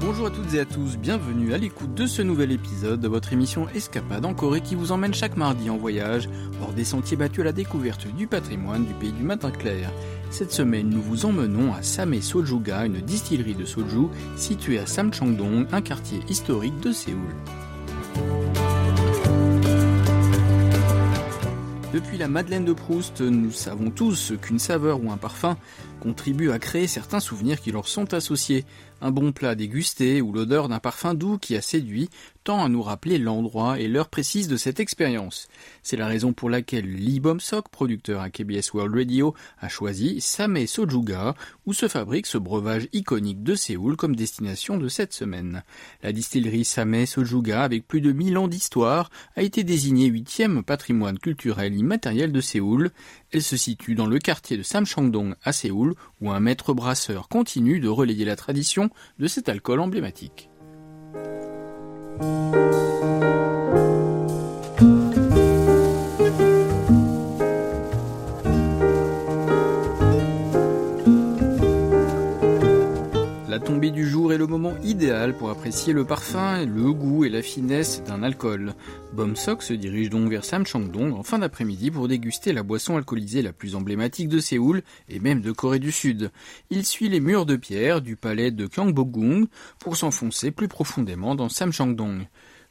Bonjour à toutes et à tous, bienvenue à l'écoute de ce nouvel épisode de votre émission Escapade en Corée qui vous emmène chaque mardi en voyage hors des sentiers battus à la découverte du patrimoine du pays du matin clair. Cette semaine, nous vous emmenons à Samé Sojuga, une distillerie de soju située à Samchangdong, un quartier historique de Séoul. Depuis la Madeleine de Proust, nous savons tous qu'une saveur ou un parfum contribue à créer certains souvenirs qui leur sont associés. Un bon plat dégusté ou l'odeur d'un parfum doux qui a séduit tend à nous rappeler l'endroit et l'heure précise de cette expérience. C'est la raison pour laquelle Lee Bomsok, producteur à KBS World Radio, a choisi Samé Sojuga, où se fabrique ce breuvage iconique de Séoul comme destination de cette semaine. La distillerie Samé Sojuga, avec plus de 1000 ans d'histoire, a été désignée huitième patrimoine culturel immatériel de Séoul. Elle se situe dans le quartier de Samchangdong à Séoul, où un maître brasseur continue de relayer la tradition de cet alcool emblématique. La tombée du jour est le moment idéal pour apprécier le parfum, le goût et la finesse d'un alcool. Bomsok se dirige donc vers Samchangdong en fin d'après-midi pour déguster la boisson alcoolisée la plus emblématique de Séoul et même de Corée du Sud. Il suit les murs de pierre du palais de Gyeongbokgung pour s'enfoncer plus profondément dans Samchangdong.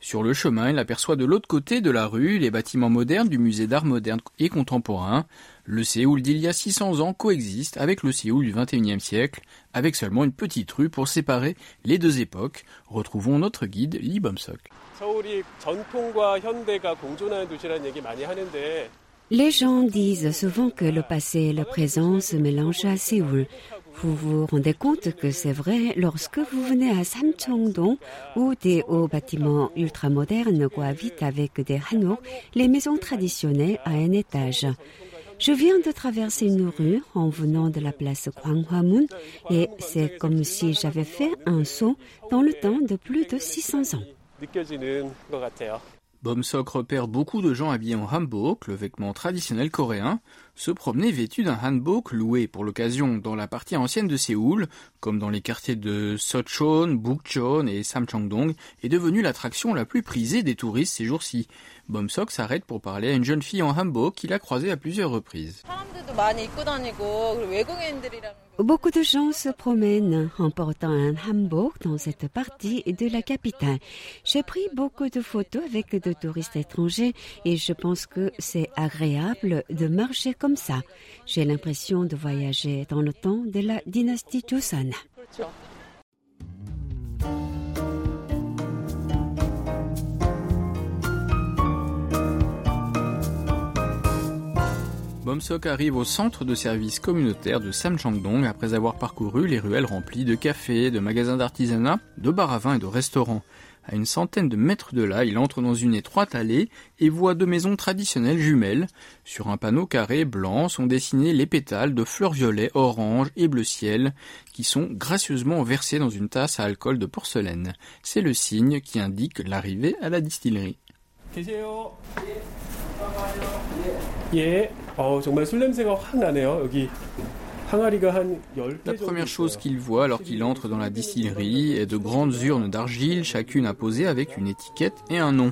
Sur le chemin, il aperçoit de l'autre côté de la rue les bâtiments modernes du musée d'art moderne et contemporain. Le Séoul d'il y a 600 ans coexiste avec le Séoul du 21e siècle, avec seulement une petite rue pour séparer les deux époques. Retrouvons notre guide Lee Bomsok. Les gens disent souvent que le passé et le présent se mélangent à Séoul. Vous vous rendez compte que c'est vrai lorsque vous venez à Samcheongdong où des hauts bâtiments ultramodernes cohabitent avec des hanok, les maisons traditionnelles à un étage. Je viens de traverser une rue en venant de la place Gwanghwamun et c'est comme si j'avais fait un saut dans le temps de plus de 600 ans. Bomsok repère beaucoup de gens habillés en hanbok, le vêtement traditionnel coréen, se promener vêtus d'un hanbok loué pour l'occasion dans la partie ancienne de Séoul, comme dans les quartiers de Sochon, Bukchon et Samchangdong, est devenu l'attraction la plus prisée des touristes ces jours-ci. Bomsok s'arrête pour parler à une jeune fille en hanbok qu'il a croisée à plusieurs reprises. Beaucoup de gens se promènent en portant un hanbok dans cette partie de la capitale. J'ai pris beaucoup de photos avec de touristes étrangers et je pense que c'est agréable de marcher comme ça. J'ai l'impression de voyager dans le temps de la dynastie Joseon. Bomsok arrive au centre de service communautaire de Samchangdong après avoir parcouru les ruelles remplies de cafés, de magasins d'artisanat, de bars à vin et de restaurants. À une centaine de mètres de là, il entre dans une étroite allée et voit deux maisons traditionnelles jumelles. Sur un panneau carré blanc sont dessinés les pétales de fleurs violet, orange et bleu ciel qui sont gracieusement versés dans une tasse à alcool de porcelaine. C'est le signe qui indique l'arrivée à la distillerie. La première chose qu'il voit alors qu'il entre dans la distillerie est de grandes urnes d'argile, chacune apposée avec une étiquette et un nom.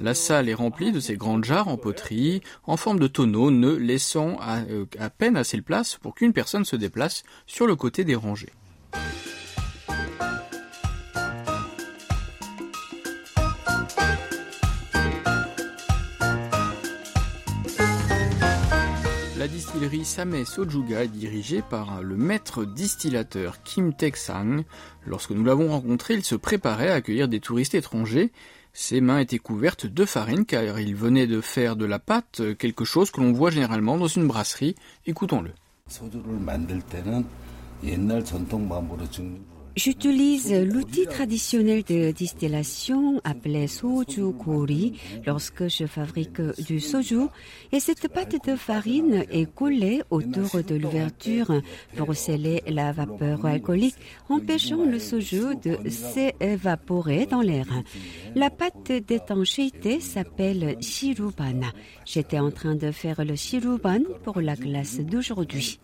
La salle est remplie de ces grandes jarres en poterie, en forme de tonneau, ne laissant à, à peine assez de place pour qu'une personne se déplace sur le côté des rangées. La distillerie Samé Sojuga est dirigée par le maître distillateur Kim Taek-sang. Lorsque nous l'avons rencontré, il se préparait à accueillir des touristes étrangers. Ses mains étaient couvertes de farine car il venait de faire de la pâte, quelque chose que l'on voit généralement dans une brasserie. Écoutons-le. J'utilise l'outil traditionnel de distillation appelé soju gori lorsque je fabrique du soju et cette pâte de farine est collée autour de l'ouverture pour sceller la vapeur alcoolique empêchant le soju de s'évaporer dans l'air. La pâte d'étanchéité s'appelle shiruban. J'étais en train de faire le shiruban pour la glace d'aujourd'hui.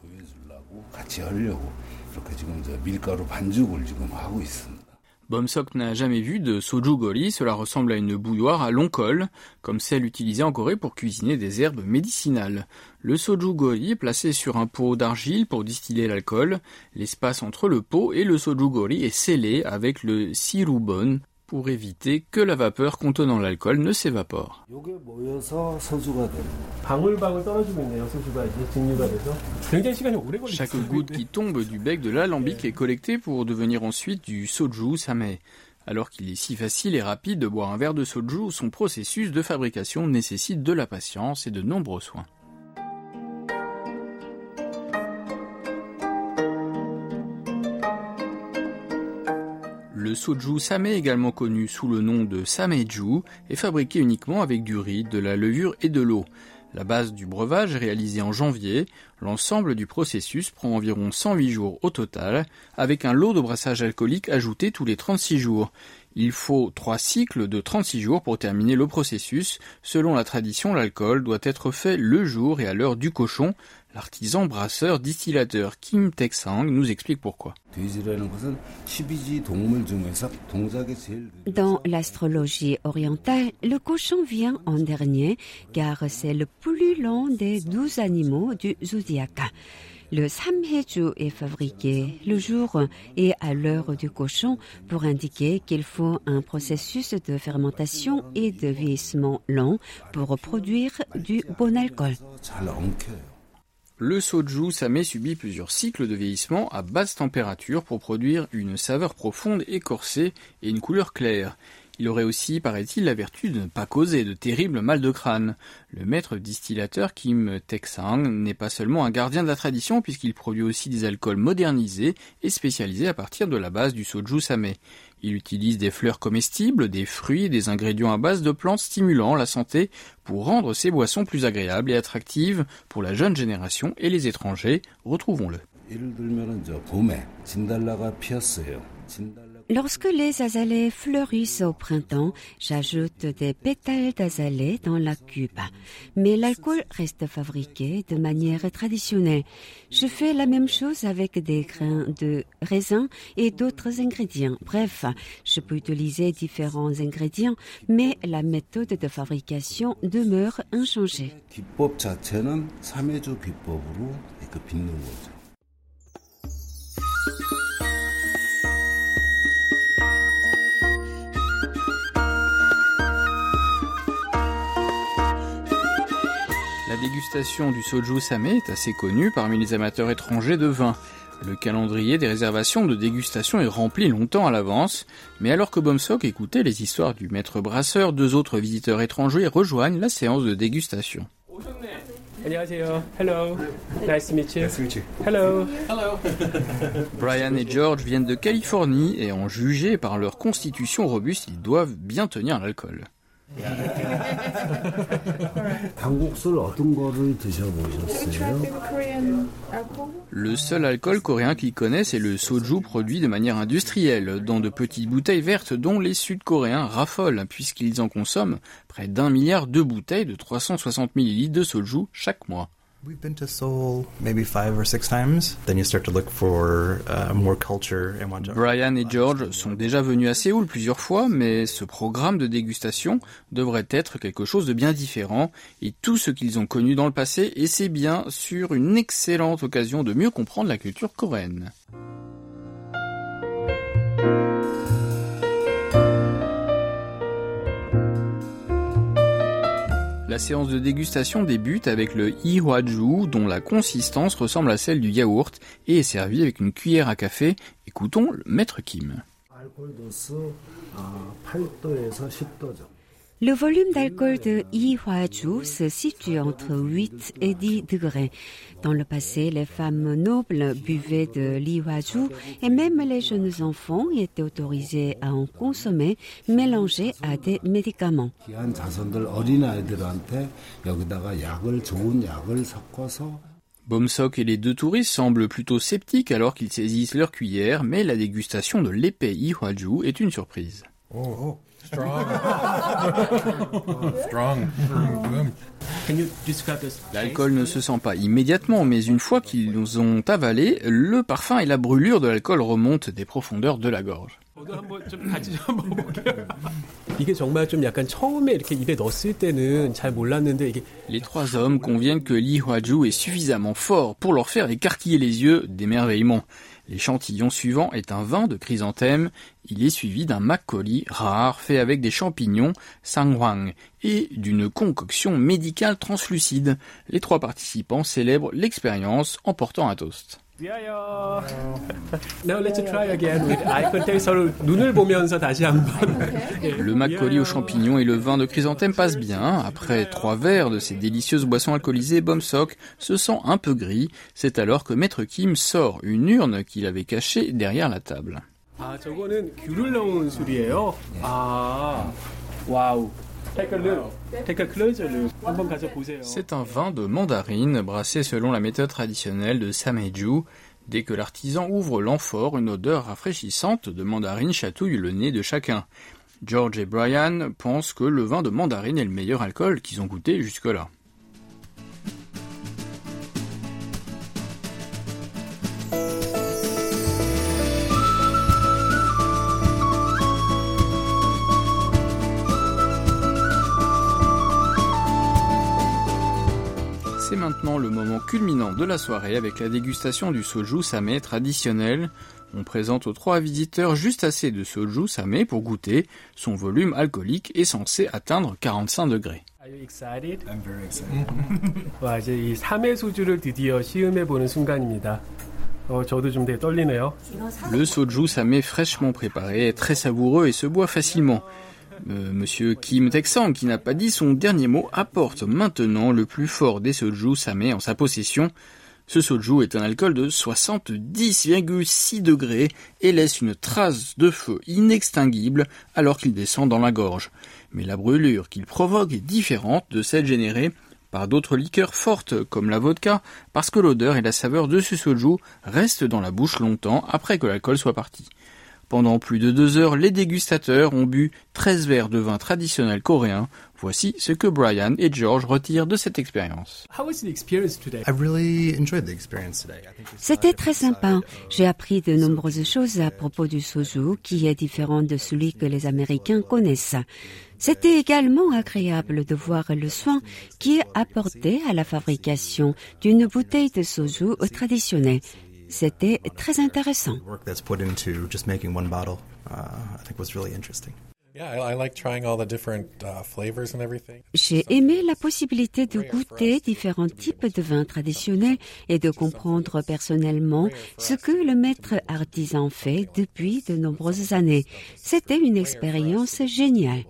Bomsok n'a jamais vu de soju gori, cela ressemble à une bouilloire à long col, comme celle utilisée en Corée pour cuisiner des herbes médicinales. Le soju gori est placé sur un pot d'argile pour distiller l'alcool. L'espace entre le pot et le soju gori est scellé avec le sirubon, pour éviter que la vapeur contenant l'alcool ne s'évapore. Chaque goutte qui tombe du bec de l'alambic est collectée pour devenir ensuite du soju same. Alors qu'il est si facile et rapide de boire un verre de soju, son processus de fabrication nécessite de la patience et de nombreux soins. Le soju same, également connu sous le nom de sameju, est fabriqué uniquement avec du riz, de la levure et de l'eau. La base du breuvage est réalisée en janvier. L'ensemble du processus prend environ 108 jours au total, avec un lot de brassage alcoolique ajouté tous les 36 jours. Il faut trois cycles de 36 jours pour terminer le processus. Selon la tradition, l'alcool doit être fait le jour et à l'heure du cochon. L'artisan brasseur distillateur Kim Taek-sang nous explique pourquoi. Dans l'astrologie orientale, le cochon vient en dernier car c'est le plus long des douze animaux du zodiaque. Le samheju est fabriqué le jour et à l'heure du cochon pour indiquer qu'il faut un processus de fermentation et de vieillissement long pour produire du bon alcool. Le soju samé subit plusieurs cycles de vieillissement à basse température pour produire une saveur profonde et corsée et une couleur claire. Il aurait aussi, paraît-il, la vertu de ne pas causer de terribles mal de crâne. Le maître distillateur Kim Taek-sang n'est pas seulement un gardien de la tradition puisqu'il produit aussi des alcools modernisés et spécialisés à partir de la base du soju samé. Il utilise des fleurs comestibles, des fruits et des ingrédients à base de plantes stimulant la santé pour rendre ses boissons plus agréables et attractives pour la jeune génération et les étrangers. Retrouvons-le. Lorsque les azalées fleurissent au printemps, j'ajoute des pétales d'azalée dans la cuve. Mais l'alcool reste fabriqué de manière traditionnelle. Je fais la même chose avec des grains de raisin et d'autres ingrédients. Bref, je peux utiliser différents ingrédients, mais la méthode de fabrication demeure inchangée. Dégustation du soju samé est assez connue parmi les amateurs étrangers de vin. Le calendrier des réservations de dégustation est rempli longtemps à l'avance, mais alors que Bomsok écoutait les histoires du maître brasseur, deux autres visiteurs étrangers rejoignent la séance de dégustation. Hello. Nice to meet you. Nice to meet you. Hello. Hello. Brian et George viennent de Californie et en jugé par leur constitution robuste, ils doivent bien tenir l'alcool. Le seul alcool coréen qu'ils connaissent est le soju produit de manière industrielle, dans de petites bouteilles vertes dont les Sud-Coréens raffolent, puisqu'ils en consomment près d'un milliard de bouteilles de 360 ml de soju chaque mois. We've been to Seoul maybe five or six times. Then you start to look for uh, more culture Brian et George sont déjà venus à Séoul plusieurs fois, mais ce programme de dégustation devrait être quelque chose de bien différent et tout ce qu'ils ont connu dans le passé, et c'est bien sûr une excellente occasion de mieux comprendre la culture coréenne. La séance de dégustation débute avec le ihwaju dont la consistance ressemble à celle du yaourt et est servie avec une cuillère à café. Écoutons le maître Kim. Le volume d'alcool de Yihuaju se situe entre 8 et 10 degrés. Dans le passé, les femmes nobles buvaient de l'Ihuaju et même les jeunes enfants étaient autorisés à en consommer mélangé à des médicaments. Bomsok et les deux touristes semblent plutôt sceptiques alors qu'ils saisissent leur cuillère, mais la dégustation de l'épais Ihuaju est une surprise. Oh, oh. Strong. Strong. L'alcool ne se sent pas immédiatement, mais une fois qu'ils nous ont avalé, le parfum et la brûlure de l'alcool remontent des profondeurs de la gorge. Les trois hommes conviennent que Li Huaju est suffisamment fort pour leur faire écarquiller les yeux d'émerveillement. L'échantillon suivant est un vin de chrysanthème. Il est suivi d'un makgeolli rare fait avec des champignons sangwang et d'une concoction médicale translucide. Les trois participants célèbrent l'expérience en portant un toast. Le makgeolli aux champignons et le vin de chrysanthème passent bien. Après trois verres de ces délicieuses boissons alcoolisées, Bomsok se sent un peu gris. C'est alors que Maître Kim sort une urne qu'il avait cachée derrière la table. C'est un vin de mandarine brassé selon la méthode traditionnelle de Sameju. Dès que l'artisan ouvre l'amphore, une odeur rafraîchissante de mandarine chatouille le nez de chacun. George et Brian pensent que le vin de mandarine est le meilleur alcool qu'ils ont goûté jusque-là. maintenant le moment culminant de la soirée avec la dégustation du soju samé traditionnel. On présente aux trois visiteurs juste assez de soju samé pour goûter. Son volume alcoolique est censé atteindre 45 degrés. I'm very excited. 와 이제 이 3회 소주를 드디어 시음해 보는 순간입니다. 어, 저도 좀 되게 떨리네요. Le soju samé fraîchement préparé est très savoureux et se boit facilement. Euh, Monsieur Kim Texan, qui n'a pas dit son dernier mot, apporte maintenant le plus fort des soju samé en sa possession. Ce soju est un alcool de 70,6 degrés et laisse une trace de feu inextinguible alors qu'il descend dans la gorge. Mais la brûlure qu'il provoque est différente de celle générée par d'autres liqueurs fortes comme la vodka parce que l'odeur et la saveur de ce soju restent dans la bouche longtemps après que l'alcool soit parti. Pendant plus de deux heures, les dégustateurs ont bu 13 verres de vin traditionnel coréen. Voici ce que Brian et George retirent de cette expérience. C'était très sympa. J'ai appris de nombreuses choses à propos du soju qui est différent de celui que les Américains connaissent. C'était également agréable de voir le soin qui est apporté à la fabrication d'une bouteille de soju traditionnelle. C'était très intéressant. J'ai aimé la possibilité de goûter différents types de vins traditionnels et de comprendre personnellement ce que le maître artisan fait depuis de nombreuses années. C'était une expérience géniale.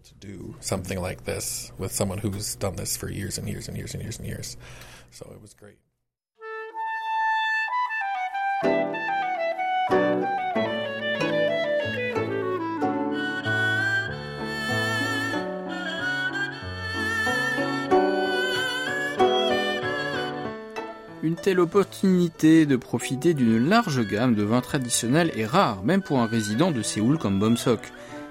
Une telle opportunité de profiter d'une large gamme de vins traditionnels est rare, même pour un résident de Séoul comme Bomsok.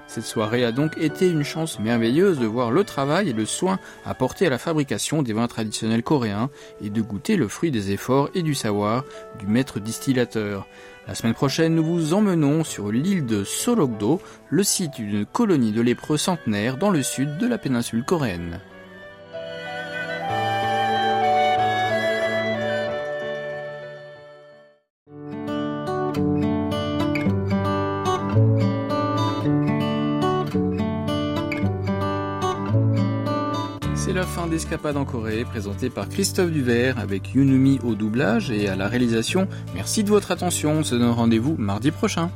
Cette soirée a donc été une chance merveilleuse de voir le travail et le soin apporté à la fabrication des vins traditionnels coréens et de goûter le fruit des efforts et du savoir du maître distillateur. La semaine prochaine, nous vous emmenons sur l'île de Solokdo, le site d'une colonie de lépreux centenaire dans le sud de la péninsule coréenne. La fin d'Escapade en Corée, présentée par Christophe Duvert avec Yunumi au doublage et à la réalisation. Merci de votre attention, on se donne rendez-vous mardi prochain.